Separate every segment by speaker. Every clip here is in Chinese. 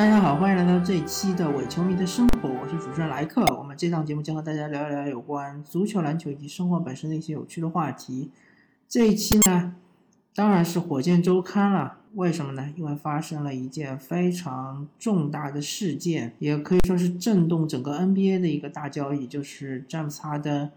Speaker 1: 大家好，欢迎来到这一期的伪球迷的生活，我是主持人莱克。我们这档节目将和大家聊一聊有关足球、篮球以及生活本身的一些有趣的话题。这一期呢，当然是火箭周刊了。为什么呢？因为发生了一件非常重大的事件，也可以说是震动整个 NBA 的一个大交易，就是詹姆斯哈登，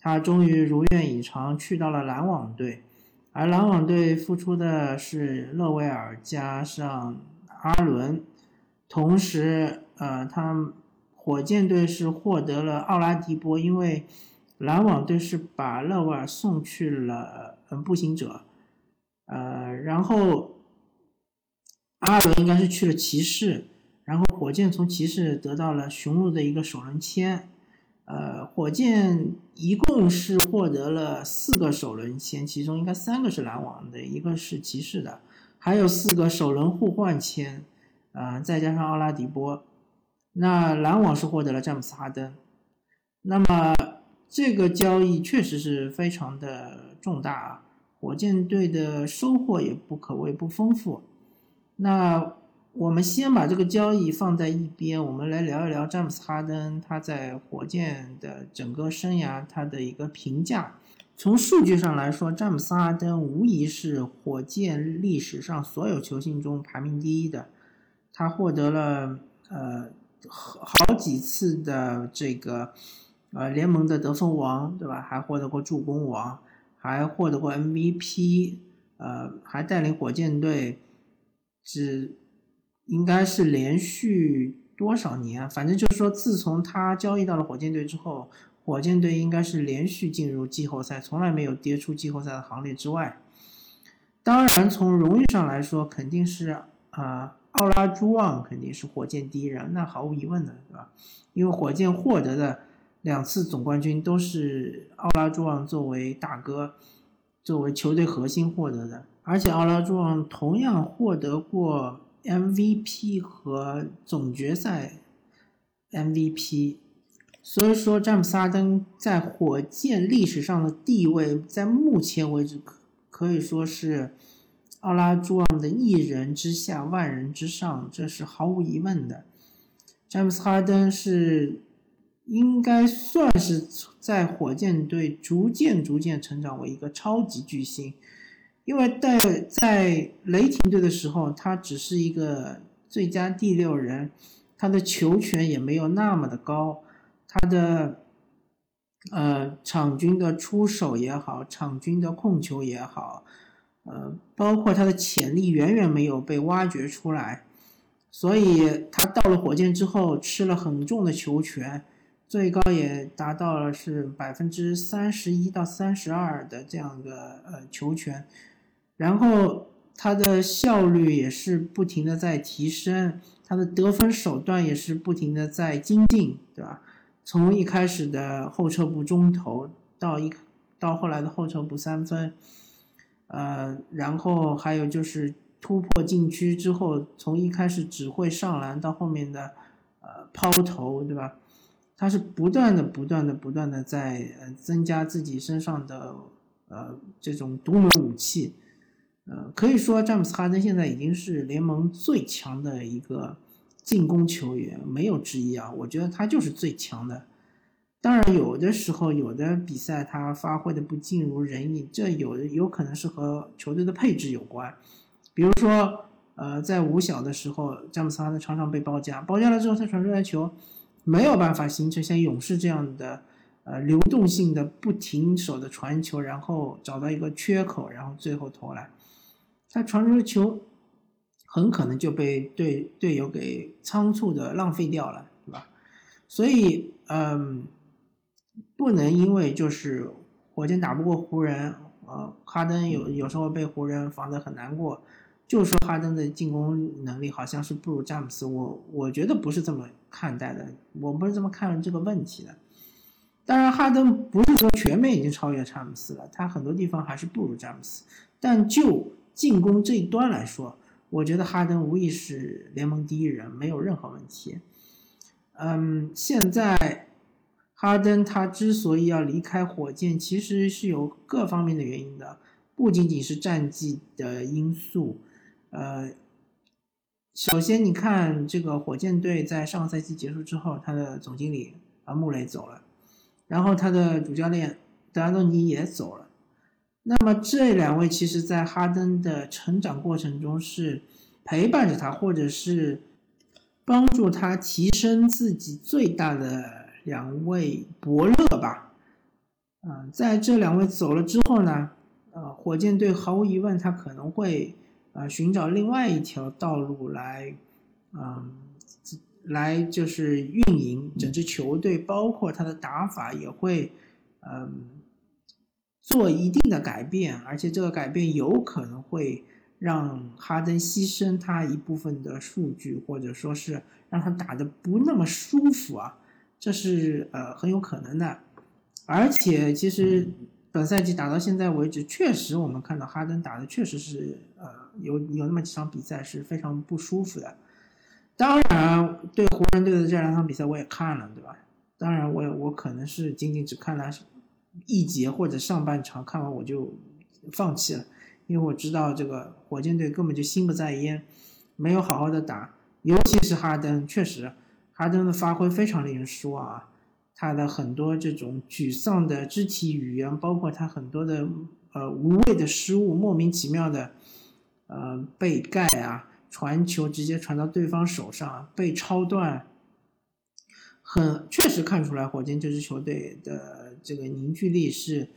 Speaker 1: 他终于如愿以偿去到了篮网队，而篮网队付出的是勒维尔加上阿伦。同时，呃，他火箭队是获得了奥拉迪波，因为篮网队是把勒维尔送去了嗯步行者，呃，然后阿伦应该是去了骑士，然后火箭从骑士得到了雄鹿的一个首轮签，呃，火箭一共是获得了四个首轮签，其中应该三个是篮网的，一个是骑士的，还有四个首轮互换签。呃，再加上奥拉迪波，那篮网是获得了詹姆斯哈登，那么这个交易确实是非常的重大啊，火箭队的收获也不可谓不丰富。那我们先把这个交易放在一边，我们来聊一聊詹姆斯哈登他在火箭的整个生涯他的一个评价。从数据上来说，詹姆斯哈登无疑是火箭历史上所有球星中排名第一的。他获得了呃好几次的这个呃联盟的得分王，对吧？还获得过助攻王，还获得过 MVP，呃，还带领火箭队，只应该是连续多少年？反正就是说，自从他交易到了火箭队之后，火箭队应该是连续进入季后赛，从来没有跌出季后赛的行列之外。当然，从荣誉上来说，肯定是啊。奥拉朱旺肯定是火箭第一人，那毫无疑问的，对吧？因为火箭获得的两次总冠军都是奥拉朱旺作为大哥、作为球队核心获得的，而且奥拉朱旺同样获得过 MVP 和总决赛 MVP，所以说詹姆斯哈登在火箭历史上的地位，在目前为止可可以说是。奥拉朱旺的一人之下，万人之上，这是毫无疑问的。詹姆斯哈登是应该算是在火箭队逐渐逐渐成长为一个超级巨星，因为在在雷霆队的时候，他只是一个最佳第六人，他的球权也没有那么的高，他的呃场均的出手也好，场均的控球也好。呃，包括他的潜力远远没有被挖掘出来，所以他到了火箭之后吃了很重的球权，最高也达到了是百分之三十一到三十二的这样的呃球权，然后他的效率也是不停的在提升，他的得分手段也是不停的在精进，对吧？从一开始的后撤步中投到一到后来的后撤步三分。呃，然后还有就是突破禁区之后，从一开始只会上篮到后面的呃抛投，对吧？他是不断的、不断的、不断的在呃增加自己身上的呃这种独门武器。呃，可以说詹姆斯哈登现在已经是联盟最强的一个进攻球员，没有之一啊！我觉得他就是最强的。当然，有的时候有的比赛他发挥的不尽如人意，这有的有可能是和球队的配置有关。比如说，呃，在五小的时候，詹姆斯哈登常常被包夹，包夹了之后他传出来球没有办法形成像勇士这样的呃流动性的不停手的传球，然后找到一个缺口，然后最后投篮。他传出的球很可能就被队队友给仓促的浪费掉了，对吧？所以，嗯。不能因为就是火箭打不过湖人，呃，哈登有有时候被湖人防得很难过，就说哈登的进攻能力好像是不如詹姆斯，我我觉得不是这么看待的，我不是这么看这个问题的。当然，哈登不是说全面已经超越詹姆斯了，他很多地方还是不如詹姆斯，但就进攻这一端来说，我觉得哈登无疑是联盟第一人，没有任何问题。嗯，现在。哈登他之所以要离开火箭，其实是有各方面的原因的，不仅仅是战绩的因素，呃，首先你看这个火箭队在上个赛季结束之后，他的总经理啊穆雷走了，然后他的主教练德安东尼也走了。那么这两位其实，在哈登的成长过程中是陪伴着他，或者是帮助他提升自己最大的两位伯乐吧。嗯，在这两位走了之后呢，呃，火箭队毫无疑问，他可能会呃寻找另外一条道路来，嗯，来就是运营整支球队，包括他的打法也会，嗯。做一定的改变，而且这个改变有可能会让哈登牺牲他一部分的数据，或者说是让他打的不那么舒服啊，这是呃很有可能的。而且其实本赛季打到现在为止，确实我们看到哈登打的确实是呃有有那么几场比赛是非常不舒服的。当然，对湖人队的这两场比赛我也看了，对吧？当然，我我可能是仅仅只看了。一节或者上半场看完我就放弃了，因为我知道这个火箭队根本就心不在焉，没有好好的打，尤其是哈登，确实哈登的发挥非常令人失望啊，他的很多这种沮丧的肢体语言，包括他很多的呃无谓的失误，莫名其妙的呃被盖啊，传球直接传到对方手上被超断，很确实看出来火箭这支球队的。这个凝聚力是，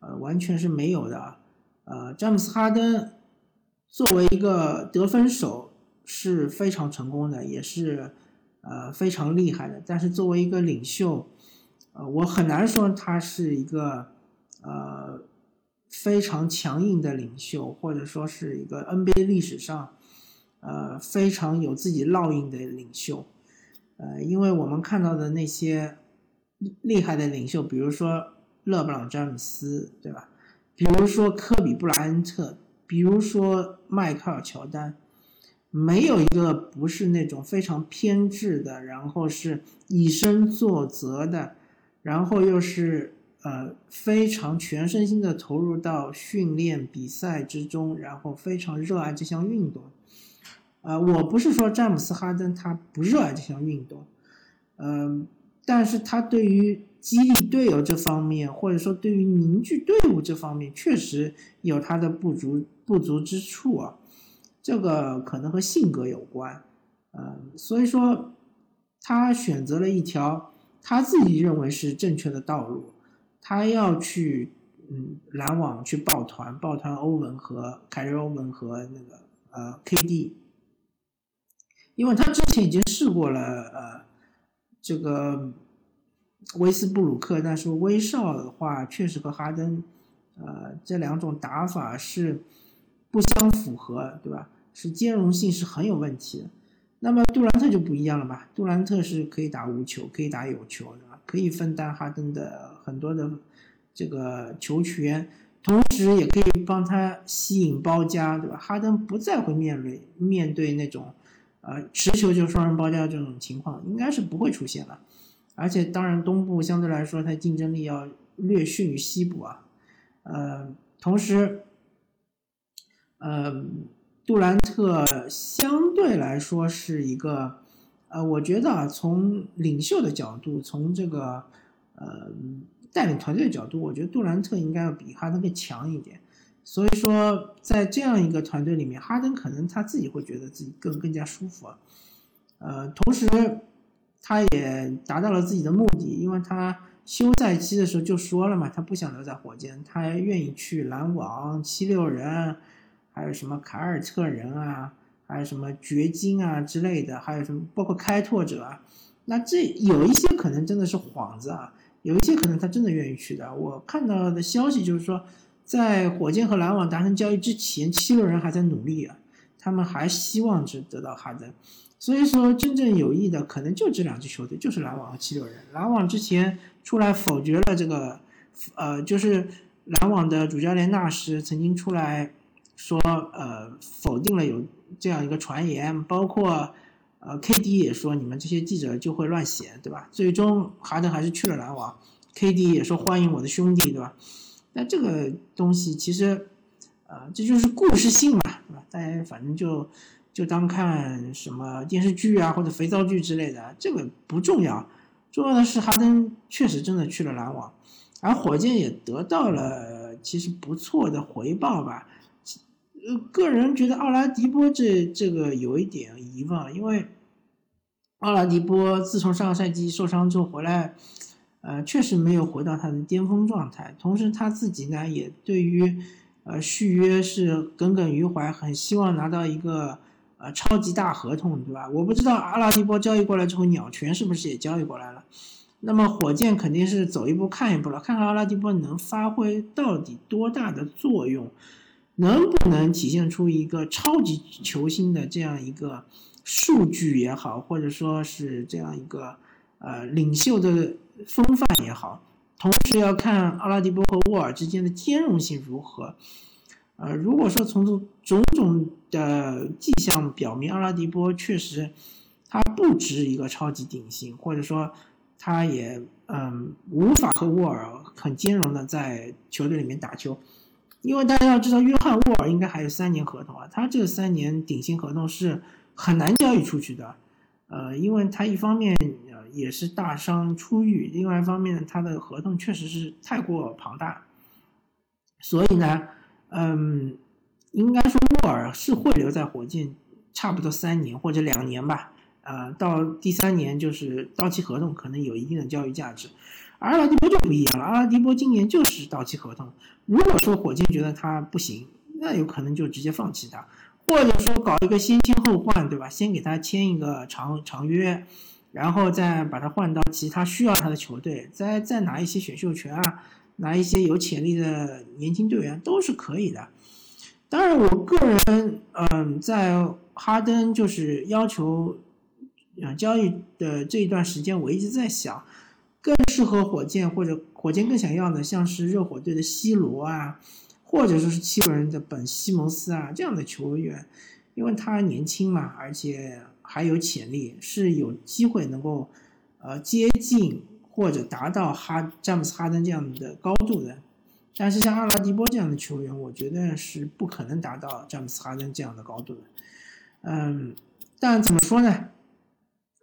Speaker 1: 呃，完全是没有的。呃，詹姆斯哈登作为一个得分手是非常成功的，也是呃非常厉害的。但是作为一个领袖，呃，我很难说他是一个呃非常强硬的领袖，或者说是一个 NBA 历史上呃非常有自己烙印的领袖。呃，因为我们看到的那些。厉害的领袖，比如说勒布朗·詹姆斯，对吧？比如说科比·布莱恩特，比如说迈克尔·乔丹，没有一个不是那种非常偏执的，然后是以身作则的，然后又是呃非常全身心的投入到训练比赛之中，然后非常热爱这项运动。呃，我不是说詹姆斯·哈登他不热爱这项运动，嗯。但是他对于激励队友这方面，或者说对于凝聚队伍这方面，确实有他的不足不足之处啊。这个可能和性格有关，嗯，所以说他选择了一条他自己认为是正确的道路，他要去嗯篮网去抱团，抱团欧文和凯瑞欧文和那个呃 KD，因为他之前已经试过了呃。这个威斯布鲁克，但是威少的话，确实和哈登，呃，这两种打法是不相符合，对吧？是兼容性是很有问题的。那么杜兰特就不一样了吧，杜兰特是可以打无球，可以打有球，的？可以分担哈登的很多的这个球权，同时也可以帮他吸引包夹，对吧？哈登不再会面对面对那种。呃，持球就双人包夹这种情况应该是不会出现了，而且当然东部相对来说它竞争力要略逊于西部啊，呃，同时，呃，杜兰特相对来说是一个，呃，我觉得啊，从领袖的角度，从这个呃带领团队的角度，我觉得杜兰特应该要比哈登更强一点。所以说，在这样一个团队里面，哈登可能他自己会觉得自己更更加舒服啊。呃，同时他也达到了自己的目的，因为他休赛期的时候就说了嘛，他不想留在火箭，他愿意去篮网、七六人，还有什么凯尔特人啊，还有什么掘金啊之类的，还有什么包括开拓者啊。那这有一些可能真的是幌子啊，有一些可能他真的愿意去的。我看到的消息就是说。在火箭和篮网达成交易之前，七六人还在努力啊，他们还希望是得到哈登，所以说真正有意的可能就这两支球队，就是篮网和七六人。篮网之前出来否决了这个，呃，就是篮网的主教练纳什曾经出来说，呃，否定了有这样一个传言，包括呃 KD 也说你们这些记者就会乱写，对吧？最终哈登还是去了篮网，KD 也说欢迎我的兄弟，对吧？那这个东西其实，呃，这就是故事性嘛，对吧？大家反正就就当看什么电视剧啊或者肥皂剧之类的，这个不重要。重要的是哈登确实真的去了篮网，而火箭也得到了其实不错的回报吧。呃，个人觉得奥拉迪波这这个有一点疑问，因为奥拉迪波自从上个赛季受伤之后回来，呃，确实没有回到他的巅峰状态。同时他自己呢也对于呃续约是耿耿于怀，很希望拿到一个。呃，超级大合同，对吧？我不知道阿拉迪波交易过来之后，鸟权是不是也交易过来了？那么火箭肯定是走一步看一步了，看看阿拉迪波能发挥到底多大的作用，能不能体现出一个超级球星的这样一个数据也好，或者说是这样一个呃领袖的风范也好。同时要看阿拉迪波和沃尔之间的兼容性如何。呃，如果说从种种的迹象表明，阿拉迪波确实他不值一个超级顶薪，或者说他也嗯无法和沃尔很兼容的在球队里面打球，因为大家要知道，约翰沃尔应该还有三年合同啊，他这三年顶薪合同是很难交易出去的，呃，因为他一方面呃也是大伤初愈，另外一方面他的合同确实是太过庞大，所以呢。嗯，应该说沃尔是会留在火箭，差不多三年或者两年吧。呃，到第三年就是到期合同，可能有一定的交易价值。阿拉迪波就不一样了，阿拉迪波今年就是到期合同。如果说火箭觉得他不行，那有可能就直接放弃他，或者说搞一个先签后换，对吧？先给他签一个长长约，然后再把他换到其他需要他的球队，再再拿一些选秀权啊。拿一些有潜力的年轻队员都是可以的。当然，我个人，嗯，在哈登就是要求，嗯，交易的这一段时间，我一直在想，更适合火箭或者火箭更想要的，像是热火队的西罗啊，或者说是七六人的本西蒙斯啊这样的球员，因为他年轻嘛，而且还有潜力，是有机会能够，呃，接近。或者达到哈詹姆斯哈登这样的高度的，但是像阿拉迪波这样的球员，我觉得是不可能达到詹姆斯哈登这样的高度的。嗯，但怎么说呢？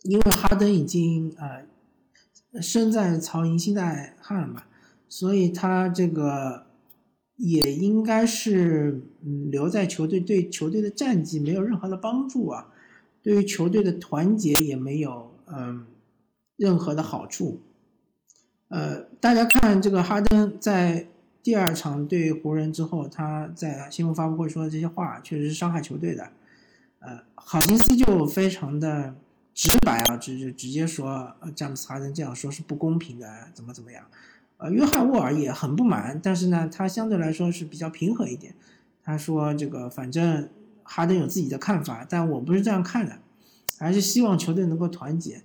Speaker 1: 因为哈登已经呃身在曹营心在汉嘛，所以他这个也应该是嗯留在球队，对球队的战绩没有任何的帮助啊，对于球队的团结也没有嗯任何的好处。呃，大家看这个哈登在第二场对湖人之后，他在新闻发布会说的这些话，确实是伤害球队的。呃，郝金斯就非常的直白啊，直就直接说，詹姆斯哈登这样说是不公平的，怎么怎么样。呃，约翰沃尔也很不满，但是呢，他相对来说是比较平和一点。他说这个反正哈登有自己的看法，但我不是这样看的，还是希望球队能够团结。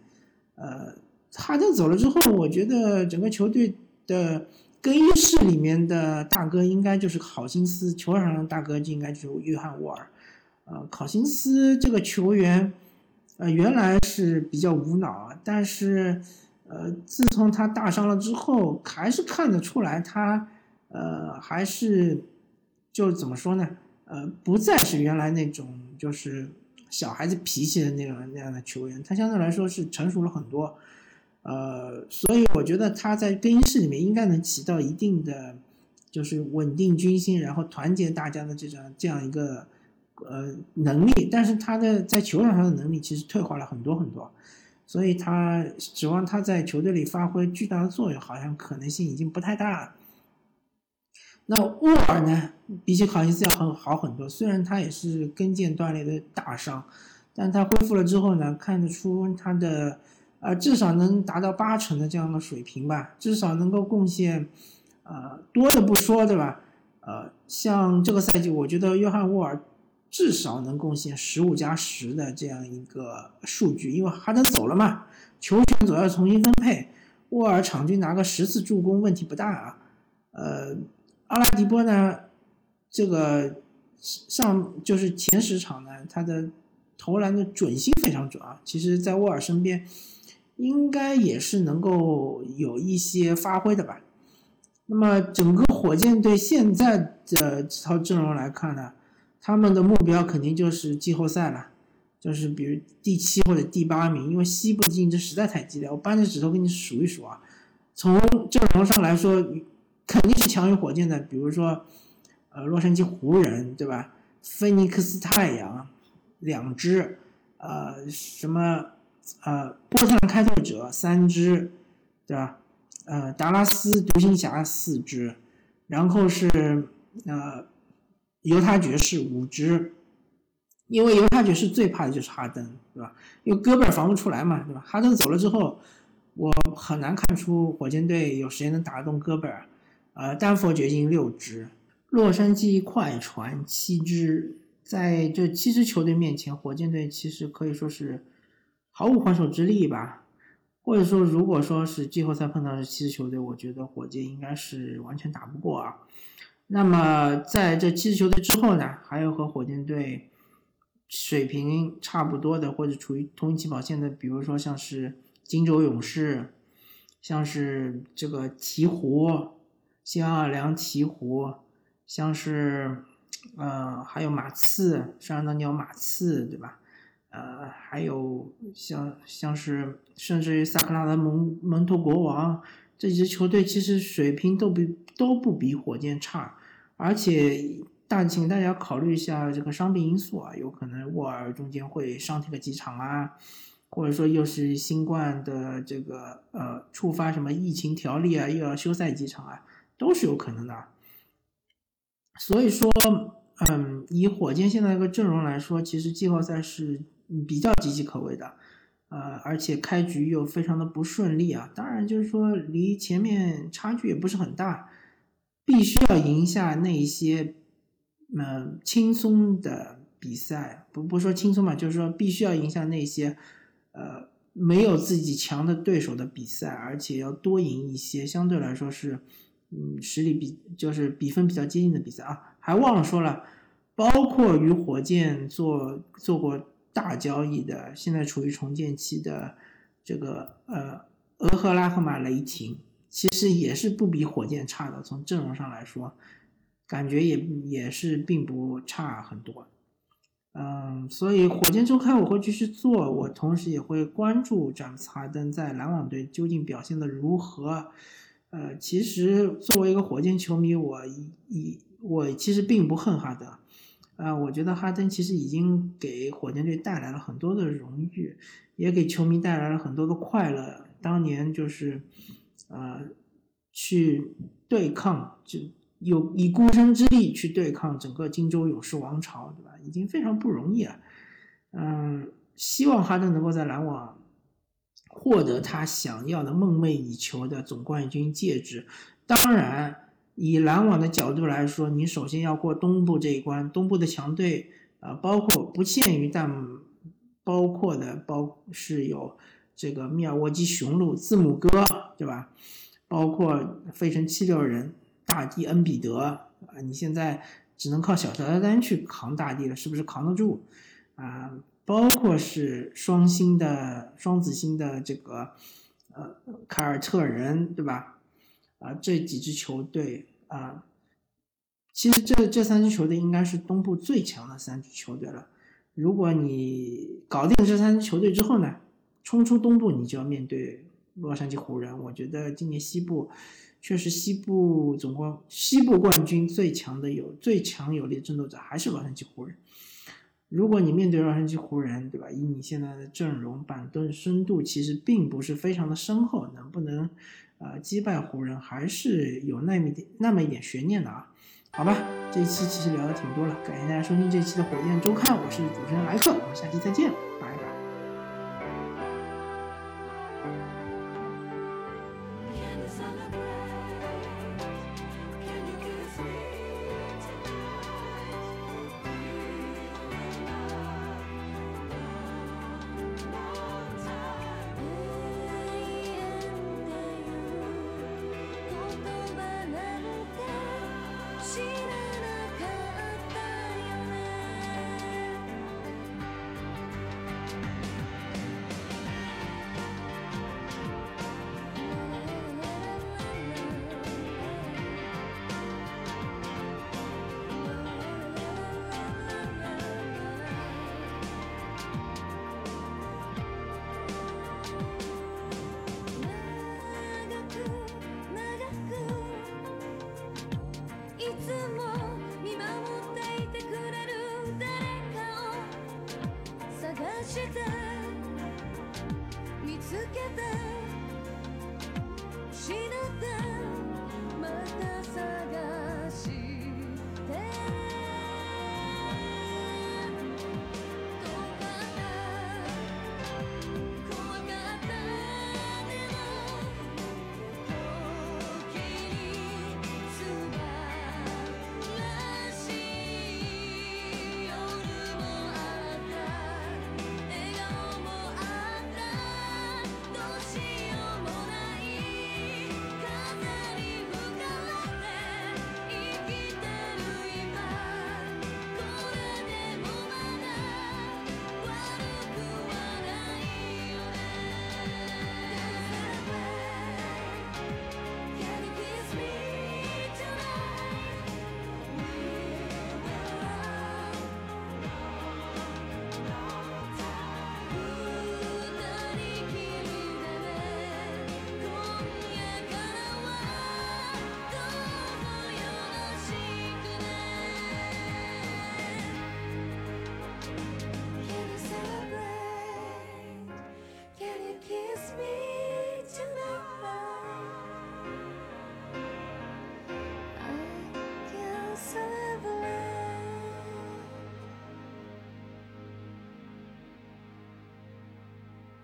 Speaker 1: 呃。哈登走了之后，我觉得整个球队的更衣室里面的大哥应该就是考辛斯，球场上大哥就应该就是约翰沃尔。呃，考辛斯这个球员，呃，原来是比较无脑，但是，呃，自从他大伤了之后，还是看得出来他，呃，还是就怎么说呢？呃，不再是原来那种就是小孩子脾气的那种那样的球员，他相对来说是成熟了很多。呃，所以我觉得他在更衣室里面应该能起到一定的，就是稳定军心，然后团结大家的这种这样一个呃能力。但是他的在球场上的能力其实退化了很多很多，所以他指望他在球队里发挥巨大的作用，好像可能性已经不太大了。那沃尔呢，比起考辛斯要很好很多。虽然他也是跟腱断裂的大伤，但他恢复了之后呢，看得出他的。呃，至少能达到八成的这样的水平吧，至少能够贡献，呃，多的不说，对吧？呃，像这个赛季，我觉得约翰沃尔至少能贡献十五加十的这样一个数据，因为哈登走了嘛，球权总要重新分配，沃尔场均拿个十次助攻问题不大啊。呃，阿拉迪波呢，这个上就是前十场呢，他的投篮的准心非常准啊，其实在沃尔身边。应该也是能够有一些发挥的吧。那么整个火箭队现在的这套阵容来看呢，他们的目标肯定就是季后赛了。就是比如第七或者第八名，因为西部的竞争实在太激烈。我扳着指头给你数一数啊，从阵容上来说，肯定是强于火箭的。比如说，呃，洛杉矶湖人，对吧？菲尼克斯太阳两支，呃，什么呃，波特兰开拓者三支，对吧？呃，达拉斯独行侠四支，然后是呃，犹他爵士五支。因为犹他爵士最怕的就是哈登，对吧？因为戈贝尔防不出来嘛，对吧？哈登走了之后，我很难看出火箭队有谁能打得动戈贝尔。呃，丹佛掘金六支，洛杉矶快船七支，在这七支球队面前，火箭队其实可以说是毫无还手之力吧。或者说，如果说是季后赛碰到这七支球队，我觉得火箭应该是完全打不过啊。那么在这七支球队之后呢，还有和火箭队。水平差不多的，或者处于同一起跑线的，比如说像是金州勇士，像是这个鹈鹕，新奥尔良鹈鹕，像是呃还有马刺，圣安东尼奥马刺，对吧？呃，还有像像是甚至于萨克拉的蒙蒙托国王这几支球队，其实水平都比都不比火箭差，而且。大，请大家考虑一下这个伤病因素啊，有可能沃尔中间会伤停个几场啊，或者说又是新冠的这个呃触发什么疫情条例啊，又要休赛几场啊，都是有可能的。所以说，嗯，以火箭现在这个阵容来说，其实季后赛是比较岌岌可危的，呃，而且开局又非常的不顺利啊。当然，就是说离前面差距也不是很大，必须要赢下那些。嗯，轻松的比赛不不说轻松嘛，就是说必须要赢下那些，呃，没有自己强的对手的比赛，而且要多赢一些相对来说是，嗯，实力比就是比分比较接近的比赛啊。还忘了说了，包括与火箭做做过大交易的，现在处于重建期的这个呃俄克拉荷马雷霆，其实也是不比火箭差的，从阵容上来说。感觉也也是并不差很多，嗯，所以火箭周刊我会继续做，我同时也会关注詹姆斯哈登在篮网队究竟表现的如何。呃，其实作为一个火箭球迷，我一我其实并不恨哈登，啊，我觉得哈登其实已经给火箭队带来了很多的荣誉，也给球迷带来了很多的快乐。当年就是，呃，去对抗就。有以孤身之力去对抗整个荆州勇士王朝，对吧？已经非常不容易了。嗯，希望哈登能够在篮网获得他想要的梦寐以求的总冠军戒指。当然，以篮网的角度来说，你首先要过东部这一关。东部的强队啊，包括不限于，但包括的包是有这个密尔沃基雄鹿、字母哥，对吧？包括费城七六人。大帝恩比德啊，你现在只能靠小乔丹去扛大帝了，是不是扛得住啊？包括是双星的双子星的这个呃凯尔特人，对吧？啊，这几支球队啊，其实这这三支球队应该是东部最强的三支球队了。如果你搞定这三支球队之后呢，冲出东部，你就要面对洛杉矶湖人。我觉得今年西部。确实，西部总冠西部冠军最强的有最强有力的争夺者还是洛杉矶湖人。如果你面对洛杉矶湖人，对吧？以你现在的阵容板凳深度，其实并不是非常的深厚，能不能呃击败湖人，还是有那么一点那么一点悬念的啊？好吧，这一期其实聊的挺多了，感谢大家收听这一期的火箭周刊，我是主持人莱克，我们下期再见。
Speaker 2: 拜